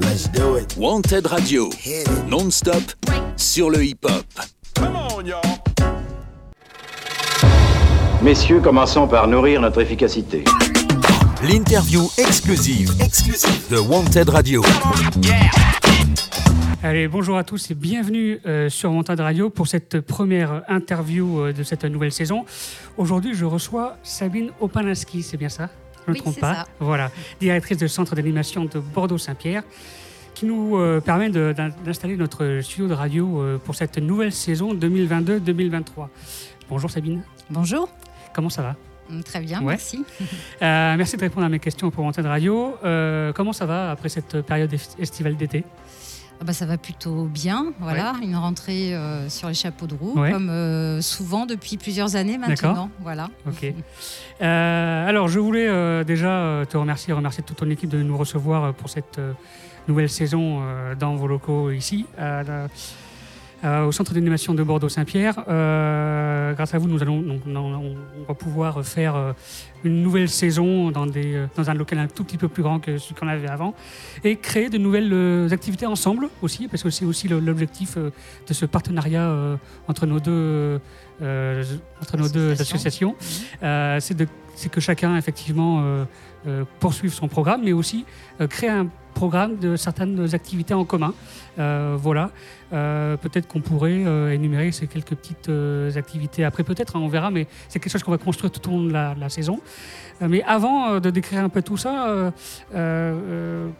Let's do it. Wanted Radio, non-stop sur le hip-hop. Messieurs, commençons par nourrir notre efficacité. L'interview exclusive, exclusive de Wanted Radio. Allez, bonjour à tous et bienvenue euh, sur Montagne Radio pour cette première interview euh, de cette nouvelle saison. Aujourd'hui, je reçois Sabine Opanaski, c'est bien ça? Je ne me Oui, trompe pas. ça. Voilà, directrice du centre d'animation de Bordeaux-Saint-Pierre, qui nous euh, permet d'installer notre studio de radio euh, pour cette nouvelle saison 2022-2023. Bonjour Sabine, Bonjour. comment ça va? Mm, Très bien, Ouais. merci. Euh, Merci de répondre à mes questions pour Montagne Radio. Euh, comment ça va après cette période est- estivale d'été? Ah bah, ça va plutôt bien. Voilà, une rentrée euh, sur les chapeaux de roue, Ouais. comme euh, souvent depuis plusieurs années maintenant. Voilà. Ok. Euh, alors, je voulais déjà te remercier, remercier toute ton équipe de nous recevoir pour cette nouvelle saison dans vos locaux ici, à la- euh, au centre d'animation de Bordeaux-Saint-Pierre. Euh, grâce à vous, nous allons, donc, on, va pouvoir faire euh, une nouvelle saison dans, des, euh, dans un local un tout petit peu plus grand que celui qu'on avait avant et créer de nouvelles euh, activités ensemble aussi, parce que c'est aussi l'objectif de ce partenariat entre nos deux, entre nos deux Associations. associations. Euh, c'est de- c'est que chacun effectivement euh, euh, poursuive son programme, mais aussi euh, créer un programme de certaines activités en commun. Voilà. Peut-être qu'on pourrait énumérer ces quelques petites activités après, peut-être, hein, on verra, mais c'est quelque chose qu'on va construire tout au long de la, saison. Mais avant de décrire un peu tout ça,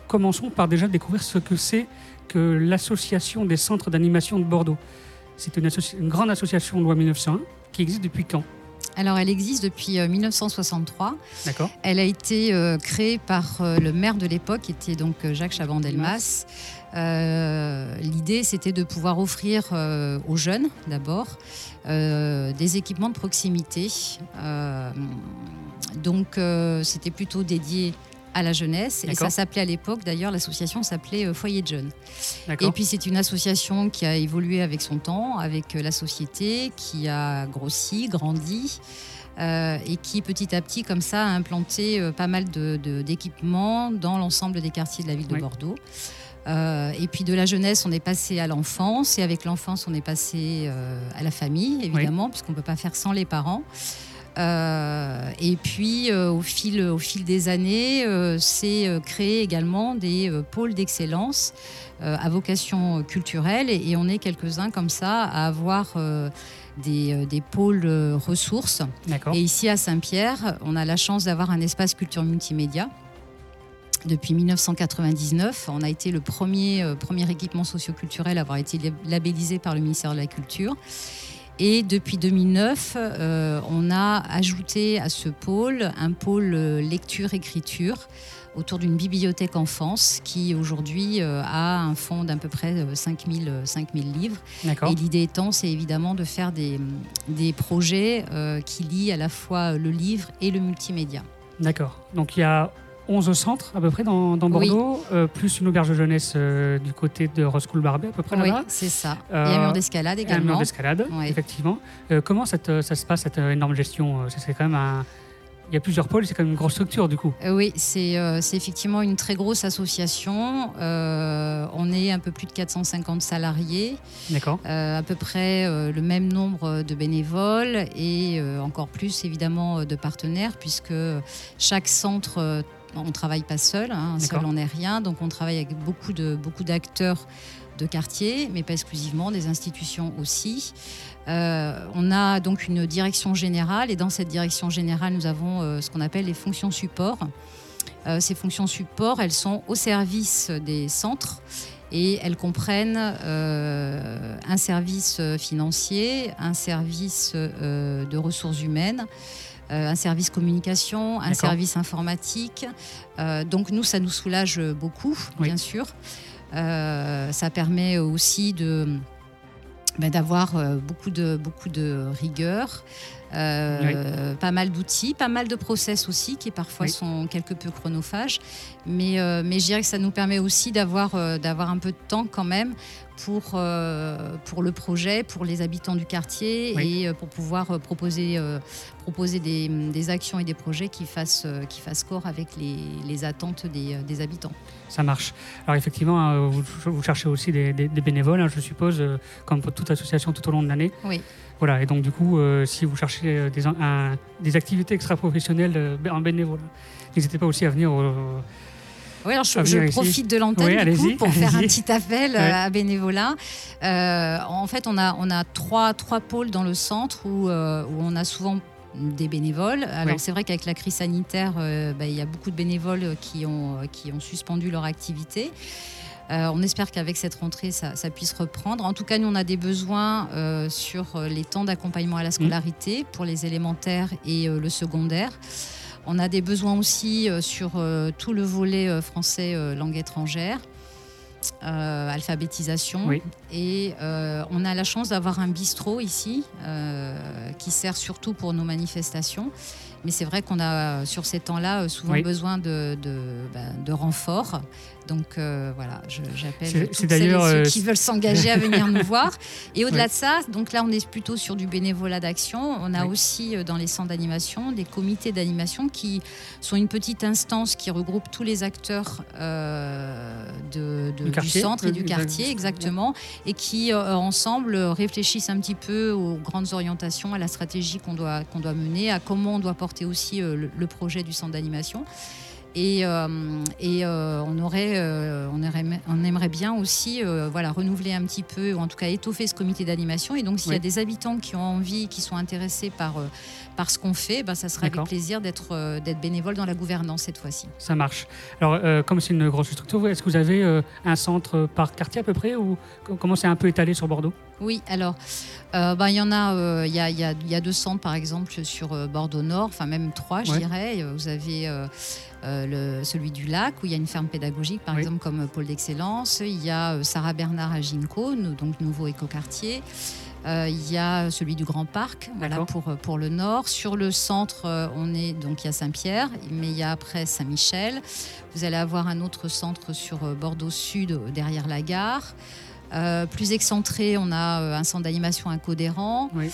commençons par déjà découvrir ce que c'est que l'association des centres d'animation de Bordeaux. C'est une, une grande association loi 1901 qui existe depuis quand? Alors, elle existe depuis euh, 1963. D'accord Elle a été euh, créée par euh, le maire de l'époque, qui était donc euh, Jacques Chaban-Delmas. Euh, L'idée, c'était de pouvoir offrir euh, aux jeunes, d'abord, euh, des équipements de proximité. Euh, donc, euh, c'était plutôt dédié à la jeunesse. Et ça s'appelait à l'époque, d'ailleurs, l'association s'appelait euh, Foyer de jeunes. Et puis c'est une association qui a évolué avec son temps, avec euh, la société, qui a grossi, grandi. euh, et qui petit à petit, comme ça, a implanté euh, pas mal de- de- d'équipements dans l'ensemble des quartiers de la ville de Oui. Bordeaux. Euh, et puis de la jeunesse, on est passé à l'enfance, et avec l'enfance, on est passé à la famille, évidemment, puisqu'on ne peut pas faire sans les parents. Euh, et puis, euh, au, fil, au fil des années, c'est euh, créé également des pôles d'excellence à vocation culturelle. Et, on est quelques-uns comme ça à avoir des, des pôles ressources. Et ici à Saint-Pierre, on a la chance d'avoir un espace culture multimédia. Depuis 1999, on a été le premier, premier équipement socioculturel à avoir été lab- labellisé par le ministère de la Culture. Et depuis 2009, euh, on a ajouté à ce pôle un pôle euh, lecture-écriture autour d'une bibliothèque enfance qui aujourd'hui euh, a un fonds d'à peu près euh, 5000 euh, 5000 livres. Et l'idée étant, c'est évidemment de faire des, des projets qui lient à la fois le livre et le multimédia. D'accord. Donc il y a 11 centres à peu près dans, dans Oui. Bordeaux, euh, plus une auberge de jeunesse euh, du côté de Roscoul Barbet à peu près Oui, là-bas. c'est ça. Euh, et un mur d'escalade Et un mur également. d'escalade, Oui. effectivement. Euh, comment ça, se passe, cette énorme gestion C'est quand même un... Il y a plusieurs pôles, c'est quand même une grosse structure du coup. Oui, c'est euh, effectivement une très grosse association. Euh, on est un peu plus de 450 salariés, D'accord. euh, à peu près le même nombre de bénévoles et encore plus évidemment de partenaires, puisque chaque centre, on ne travaille pas seul, hein, seul on n'est rien, donc on travaille avec beaucoup de beaucoup d'acteurs de quartier, mais pas exclusivement, des institutions aussi. Euh, on a donc une direction générale et dans cette direction générale, nous avons euh, ce qu'on appelle les fonctions support. Euh, ces fonctions support, elles sont au service des centres et elles comprennent euh, un service financier, un service euh, de ressources humaines, un service communication, un service informatique. Euh, donc nous, ça nous soulage beaucoup, Oui. bien sûr. Euh, ça permet aussi de ben, d'avoir euh, beaucoup de, beaucoup de rigueur, Euh, pas mal d'outils, pas mal de process aussi qui parfois sont quelque peu chronophages. Mais, euh, mais je dirais que ça nous permet aussi d'avoir euh, d'avoir un peu de temps quand même pour, pour le projet, pour les habitants du quartier et pour pouvoir proposer, proposer des, des, actions et des projets qui fassent, qui fassent corps avec les, les attentes des, des, habitants. Ça marche. Alors effectivement, vous, vous cherchez aussi des, des bénévoles, hein, je suppose, comme pour toute association tout au long de l'année. Oui. Voilà, et donc du coup, si vous cherchez euh, des, des activités extra-professionnelles euh, en bénévole, n'hésitez pas aussi à venir. oui, alors je, profite de l'antenne pour faire un petit appel à bénévolat. en fait, on a, on a trois, trois pôles dans le centre où, où on a souvent des bénévoles. Alors c'est vrai qu'avec la crise sanitaire, bah, il y a beaucoup de bénévoles qui ont, qui ont suspendu leur activité. Euh, on espère qu'avec cette rentrée, ça, puisse reprendre. En tout cas, nous, on a des besoins euh, sur euh, les temps d'accompagnement à la scolarité pour les élémentaires et le secondaire. On a des besoins aussi sur tout le volet français langue étrangère. alphabétisation. Et on a la chance d'avoir un bistrot ici qui sert surtout pour nos manifestations. Mais c'est vrai qu'on a sur ces temps-là souvent besoin de, de, de renforts. Donc euh, voilà, j'appelle tous ceux qui veulent s'engager à venir nous voir. Et au-delà de ça, donc là on est plutôt sur du bénévolat d'action. On a aussi euh, dans les centres d'animation des comités d'animation qui sont une petite instance qui regroupe tous les acteurs euh, de, du, centre et du quartier, exactement, et qui ensemble réfléchissent un petit peu aux grandes orientations, à la stratégie qu'on doit, qu'on doit mener, à comment on doit porter aussi le projet du centre d'animation. Et, euh, et euh, on, aurait, euh, on, on, aimerait bien aussi voilà, renouveler un petit peu, ou en tout cas étoffer ce comité d'animation. Et donc, s'il y a des habitants qui ont envie, qui sont intéressés par, par ce qu'on fait, ben, ça serait avec plaisir d'être d'être bénévole dans la gouvernance cette fois-ci. Ça marche. Alors, comme c'est une grosse structure, est-ce que vous avez un centre par quartier à peu près ou comment c'est un peu étalé sur Bordeaux? Oui, alors, ben, il y en a, il y, a, y, a, deux centres par exemple sur Bordeaux Nord, enfin même trois, je dirais. Vous avez euh, le, celui du lac, où il y a une ferme pédagogique, par exemple, comme pôle d'excellence. Il y a euh, Sarah Bernard à Ginco, donc nouveau écoquartier. Euh, il y a celui du Grand Parc, voilà pour, pour le nord. Sur le centre, on est donc il y a Saint-Pierre, mais il y a après Saint-Michel. Vous allez avoir un autre centre sur Bordeaux Sud, derrière la gare. Plus excentré, on a un centre d'animation à Codéran. Oui.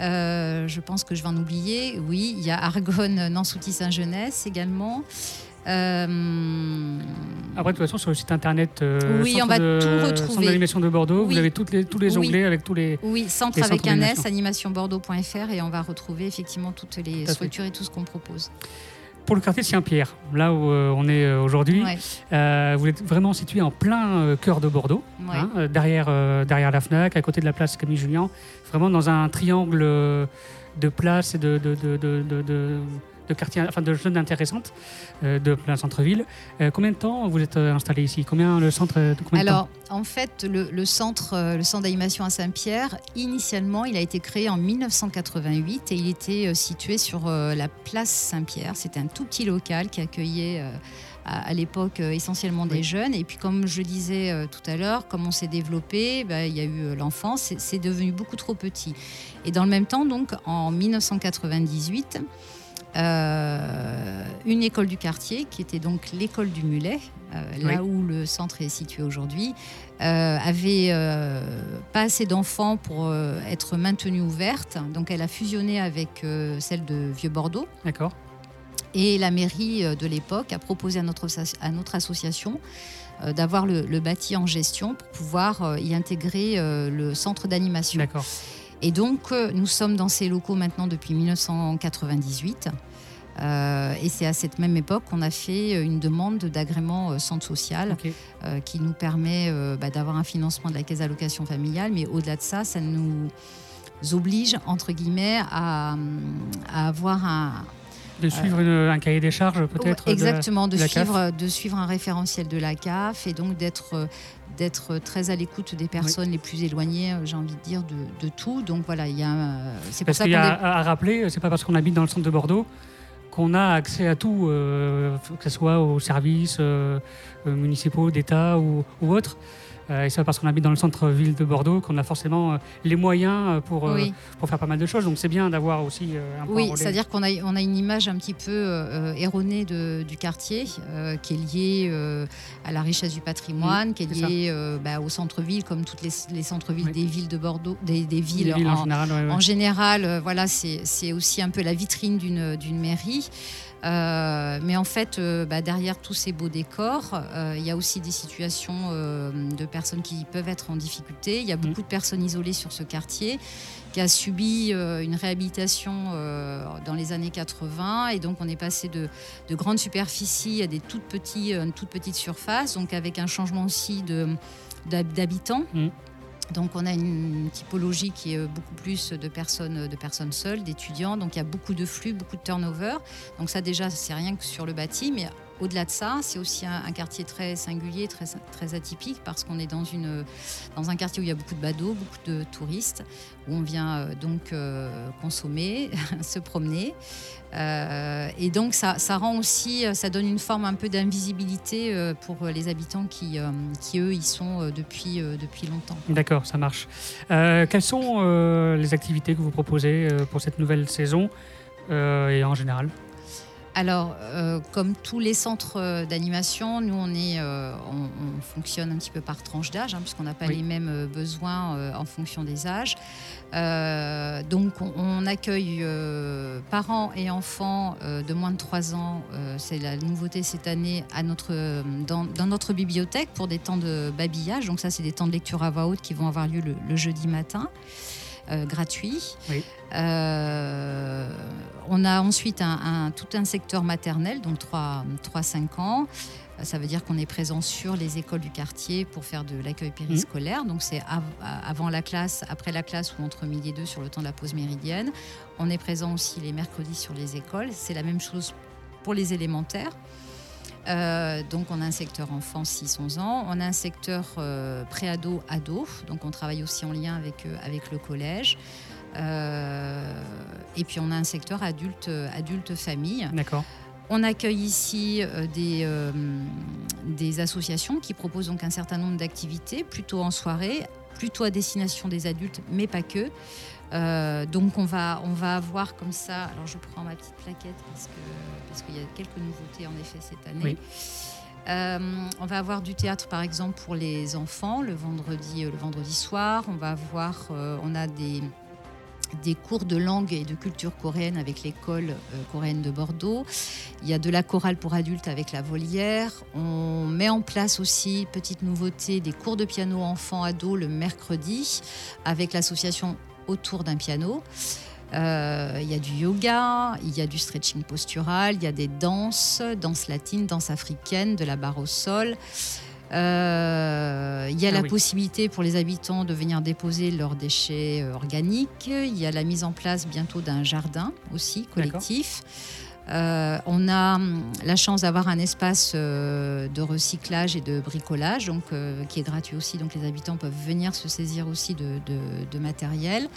Euh, je pense que je vais en oublier. Oui, il y a Argonne, Nansouty Saint-Jeunesse également. Euh... Après, de toute façon, sur le site internet euh, oui, on va de, tout retrouver. Centre d'animation de Bordeaux, vous avez toutes les, tous les onglets avec tous les. Oui, centre avec un S, animationbordeaux.fr, et on va retrouver effectivement toutes les structures et tout ce qu'on propose pour le quartier de Saint-Pierre, là où euh, on est euh, aujourd'hui, euh, vous êtes vraiment situé en plein cœur de Bordeaux, hein, derrière, derrière la FNAC, à côté de la place Camille Julien, vraiment dans un triangle de places et de, de, de de quartiers, enfin de zones intéressantes euh, de plein centre-ville. Euh, combien de temps vous êtes euh, installé ici? Combien le centre Alors, en fait, le, centre, le centre d'animation à Saint-Pierre, initialement, il a été créé en 1988 et il était situé sur la place Saint-Pierre. C'était un tout petit local qui accueillait à, l'époque essentiellement des jeunes. Et puis, comme je disais tout à l'heure, comme on s'est développé, bah, il y a eu l'enfance, c'est devenu beaucoup trop petit. Et dans le même temps, donc, en 1998, euh, une école du quartier qui était donc l'école du Mulet, euh, là où le centre est situé aujourd'hui, euh, avait pas assez d'enfants pour être maintenue ouverte, donc elle a fusionné avec celle de Vieux Bordeaux. D'accord. Et la mairie de l'époque a proposé à notre, à notre association d'avoir le, le, bâti en gestion pour pouvoir y intégrer le centre d'animation. D'accord. Et donc, nous sommes dans ces locaux maintenant depuis 1998. Euh, et c'est à cette même époque qu'on a fait une demande d'agrément euh, centre social euh, qui nous permet bah, d'avoir un financement de la caisse d'allocation familiale. Mais au-delà de ça, ça nous oblige, entre guillemets, à, avoir un, de suivre un cahier des charges peut-être Exactement, de, suivre, de suivre un référentiel de la CAF et donc d'être d'être très à l'écoute des personnes les plus éloignées, j'ai envie de dire, de, de tout. Donc voilà, il y a. C'est pour ça qu'il y a à rappeler, c'est pas parce qu'on habite dans le centre de Bordeaux qu'on a accès à tout, euh, que ce soit aux services euh, euh, municipaux, d'État ou autres. Euh, et ça parce qu'on habite dans le centre-ville de Bordeaux, qu'on a forcément euh, les moyens euh, pour, Oui. pour faire pas mal de choses. Donc c'est bien d'avoir aussi un point Oui, c'est-à-dire qu'on a, on a une image un petit peu erronée de- du quartier, qui est liée à la richesse du patrimoine, qui est c'est liée bah, au centre-ville, comme toutes les, les centres-villes Oui. des villes de Bordeaux, des, des Les villes, villes en, en, général. ouais, ouais. en général. voilà, c'est c'est aussi un peu la vitrine d'une mairie. Euh, mais en fait, euh, bah, derrière tous ces beaux décors, euh, il y a aussi des situations de personnes qui peuvent être en difficulté. Il y a beaucoup de personnes isolées sur ce quartier qui a subi une réhabilitation dans les années 80 et donc on est passé de, de grandes superficies à des toutes, petits, toutes petites surfaces, donc avec un changement aussi de- d'habitants. Mhm. Donc on a une typologie qui est beaucoup plus de personnes, de personnes seules, d'étudiants. Donc il y a beaucoup de flux, beaucoup de turnover. Donc ça déjà, c'est rien que sur le bâti, au-delà de ça, c'est aussi un, quartier très singulier, très, atypique, parce qu'on est dans, un quartier où il y a beaucoup de badauds, beaucoup de touristes, où on vient euh, donc euh, consommer, se promener. Euh, et donc ça, rend aussi, ça donne une forme un peu d'invisibilité pour les habitants qui, qui eux, y sont depuis, depuis longtemps. D'accord, ça marche. Quelles sont les activités que vous proposez pour cette nouvelle saison et en général? Alors, euh, comme tous les centres euh, d'animation, nous, on, est, euh, on, on fonctionne un petit peu par tranche d'âge, hein, puisqu'on n'a pas Oui. les mêmes besoins euh, en fonction des âges. Donc, on, on accueille parents et enfants de moins de 3 ans. C'est la nouveauté cette année à notre, dans, dans notre bibliothèque pour des temps de babillage. Donc, ça, c'est des temps de lecture à voix haute qui vont avoir lieu le, le jeudi matin. Euh, gratuit. Oui. Euh, on a ensuite un, un- tout un secteur maternel, donc 3-5 ans. Euh, Ça veut dire qu'on est présent sur les écoles du quartier pour faire de l'accueil périscolaire. Donc c'est av- avant la classe, après la classe ou entre midi et deux sur le temps de la pause méridienne. On est présent aussi les mercredis sur les écoles. C'est la même chose pour les élémentaires. Euh, donc on a un secteur enfant 6-11 ans, on a un secteur euh, pré-ado, ado, donc on travaille aussi en lien avec, euh, avec le collège. Euh, et puis on a un secteur adulte, adulte famille. D'accord. On accueille ici des, des associations qui proposent donc un certain nombre d'activités, plutôt en soirée, plutôt à destination des adultes, mais pas que. Euh, donc on va, on va avoir comme ça, alors je prends ma petite plaquette parce que- parce qu'il y a quelques nouveautés en effet cette année. Oui. Euh, on va avoir du théâtre par exemple pour les enfants le vendredi, euh, le vendredi soir. On va avoir, euh, on a des, des cours de langue et de culture coréenne avec l'école coréenne de Bordeaux. Il y a de la chorale pour adultes avec la volière. On met en place aussi, petite nouveauté, des cours de piano enfants-ados le mercredi avec l'association autour d'un piano. Euh, il y a du yoga, il y a du stretching postural, il y a des danses, danse latine, danse africaine, de la barre au sol. Euh, il y a Ah la oui. possibilité pour les habitants de venir déposer leurs déchets euh, organiques. Il y a la mise en place bientôt d'un jardin aussi collectif. Euh, on a hum, la chance d'avoir un espace euh, de recyclage et de bricolage, donc euh, qui est gratuit aussi. Donc les habitants peuvent venir se saisir aussi de, matériel.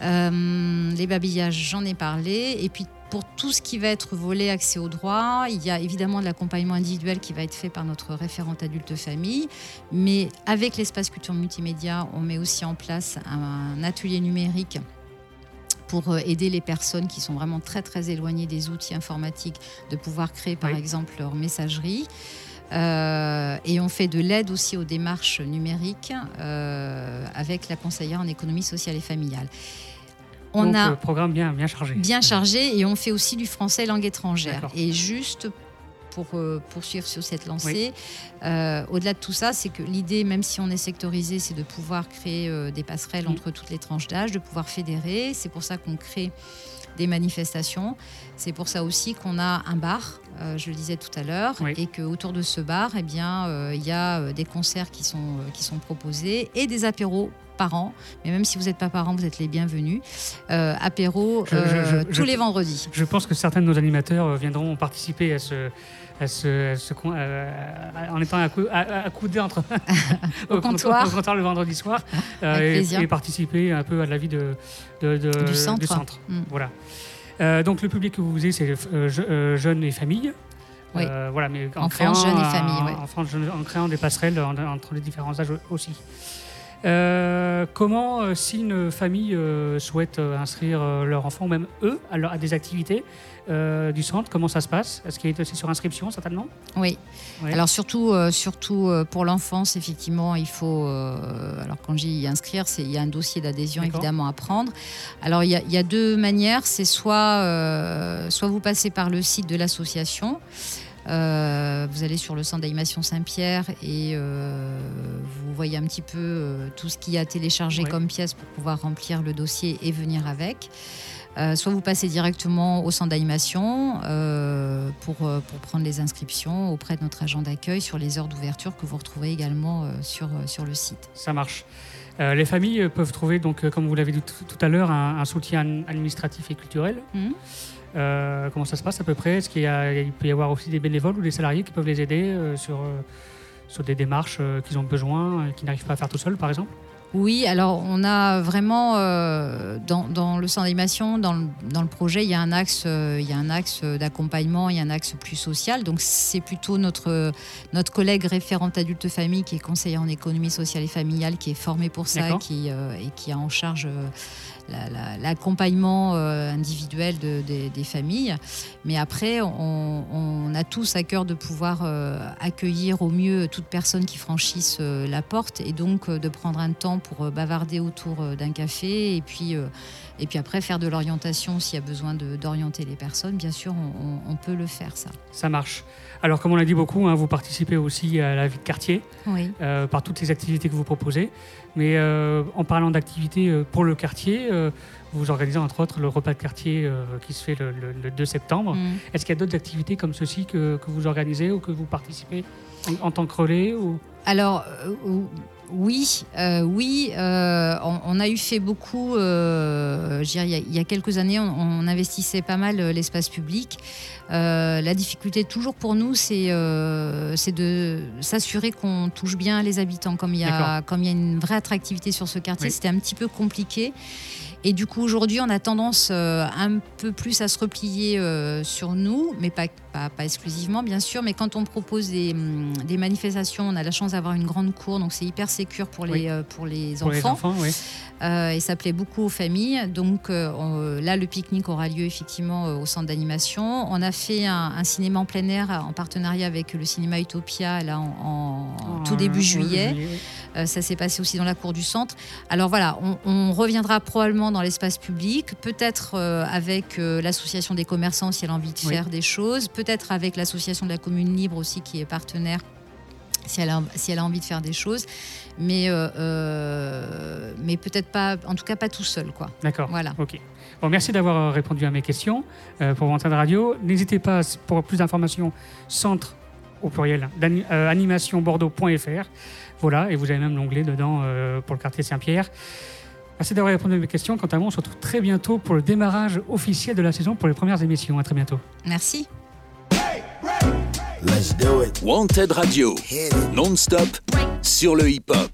Les babillages, j'en ai parlé. Et puis pour tout ce qui va être volé accès au droit, il y a évidemment de l'accompagnement individuel qui va être fait par notre référente adulte famille. Mais avec l'espace culture multimédia, on met aussi en place un atelier numérique pour euh, aider les personnes qui sont vraiment très très éloignées des outils informatiques de pouvoir créer par Oui. exemple leur messagerie. Euh, et on fait de l'aide aussi aux démarches numériques euh, avec la conseillère en économie sociale et familiale. On Donc, a euh, programme bien, bien chargé. bien chargé et on fait aussi du français langue étrangère. Et juste pour euh, poursuivre sur cette lancée, euh, au-delà de tout ça, c'est que l'idée, même si on est sectorisé, c'est de pouvoir créer euh, des passerelles entre toutes les tranches d'âge, de pouvoir fédérer. C'est pour ça qu'on crée des manifestations. C'est pour ça aussi qu'on a un bar, euh, je le disais tout à l'heure, Oui. et qu'autour de ce bar, eh bien, euh, il y a des concerts qui sont, euh, qui sont proposés et des apéros par an. Mais même si vous n'êtes pas parents, vous êtes les bienvenus. Euh, Je- je- euh, je- tous les vendredis. Je pense que certains de nos animateurs euh, viendront participer à ce, à ce, à ce coin- euh, en étant accoudés entre Au comptoir. au comptoir le vendredi soir et, participer un peu à la vie de, de- de- Du centre. Mm. Voilà. Euh, donc le public que vous visez, c'est euh, je- euh, jeunes et familles. Oui. Voilà, mais en, créant, jeunes et un- familles, ouais. en, créant des passerelles en- entre les différents âges aussi. Euh, comment, euh, si une famille euh, souhaite inscrire leur enfant, ou même eux, à, leur- à des activités du centre, comment ça se passe? Est-ce qu'il est aussi sur inscription, certainement? Oui. Alors surtout, surtout pour l'enfance, effectivement, il faut. alors quand j'y inscrire, c'est il y a un dossier d'adhésion évidemment à prendre. Alors il y a, il y a deux manières. C'est soit soit vous passez par le site de l'association. Euh, vous allez sur le centre d'animation Saint-Pierre et euh, vous voyez un petit peu euh, tout ce qu'il y a téléchargé Ouais. comme pièce pour pouvoir remplir le dossier et venir avec. Soit vous passez directement au centre d'animation pour, pour prendre les inscriptions auprès de notre agent d'accueil sur les heures d'ouverture que vous retrouvez également sur, sur le site. Ça marche. Euh, les familles peuvent trouver, donc, euh, comme vous l'avez dit tout, tout à l'heure, un, un soutien administratif et culturel. Mhm. Euh, comment ça se passe à peu près? Est-ce qu'il peut y avoir aussi des bénévoles ou des salariés qui peuvent les aider euh, sur, euh, sur des démarches qu'ils ont besoin qu'ils n'arrivent pas à faire tout seuls, par exemple? Oui, alors on a vraiment euh, dans, dans le centre d'animation, dans le, dans le projet, il y a un axe, euh, il y a un axe d'accompagnement, il y a un axe plus social. Donc c'est plutôt notre notre collègue référente adulte famille qui est conseillère en économie sociale et familiale, qui est formée pour ça, qui euh, et qui a en charge la- la- l'accompagnement individuel de- des- des familles. Mais après, on, on a tous à cœur de pouvoir accueillir au mieux toute personne qui franchisse la porte et donc de prendre un temps pour euh, bavarder autour euh, d'un café et puis, euh, et puis après faire de l'orientation s'il y a besoin d'orienter les personnes. Bien sûr, on, peut le faire, ça. Ça marche. Alors, comme on l'a dit beaucoup, hein, vous participez aussi à la vie de quartier Oui. euh, par toutes les activités que vous proposez. Mais euh, en parlant d'activités pour le quartier, euh, vous organisez entre autres le repas de quartier qui se fait le, le- le 2 septembre. Mm. Est-ce qu'il y a d'autres activités comme ceci que, que vous organisez ou que vous participez en, en tant que relais ou... Alors oui, euh, oui, euh, on, on a eu fait beaucoup. euh, il, y a, il y a quelques années, on, on investissait pas mal l'espace public. La difficulté toujours pour nous, c'est de s'assurer qu'on touche bien les habitants. Comme il y a, comme il y a une vraie attractivité sur ce quartier, Oui. c'était un petit peu compliqué. Et du coup, aujourd'hui, on a tendance euh, un peu plus à se replier euh, sur nous, mais pas, pas, pas exclusivement, bien sûr. Mais quand on propose des, hum, des manifestations, on a la chance d'avoir une grande cour, donc c'est hyper sécure pour les, Oui. euh, pour les pour les enfants. oui. Et ça plaît beaucoup aux familles. Donc on- là, le pique-nique aura lieu effectivement au centre d'animation. On a fait un, un cinéma en plein air en partenariat avec le cinéma Utopia là, en, en tout début juillet. oui. Ça s'est passé aussi dans la cour du centre. Alors voilà, on, on reviendra probablement dans l'espace public, peut-être euh, avec euh, l'association des commerçants si elle a envie de Oui. faire des choses, peut-être avec l'association de la commune libre aussi qui est partenaire si elle a, si elle a envie de faire des choses, mais, euh, mais peut-être pas, en tout cas pas tout seul. Quoi. D'accord. Voilà. Ok. Bon, merci d'avoir répondu à mes questions euh, pour Antenne Radio. N'hésitez pas, pour plus d'informations, centre au pluriel, euh, animationbordeaux.fr. Voilà, et vous avez même l'onglet dedans pour le quartier Saint-Pierre. Merci d'avoir répondu à mes questions. Quant à moi, on se retrouve très bientôt pour le démarrage officiel de la saison pour les premières émissions. À très bientôt. Merci. Wanted Radio, non-stop sur le hip-hop.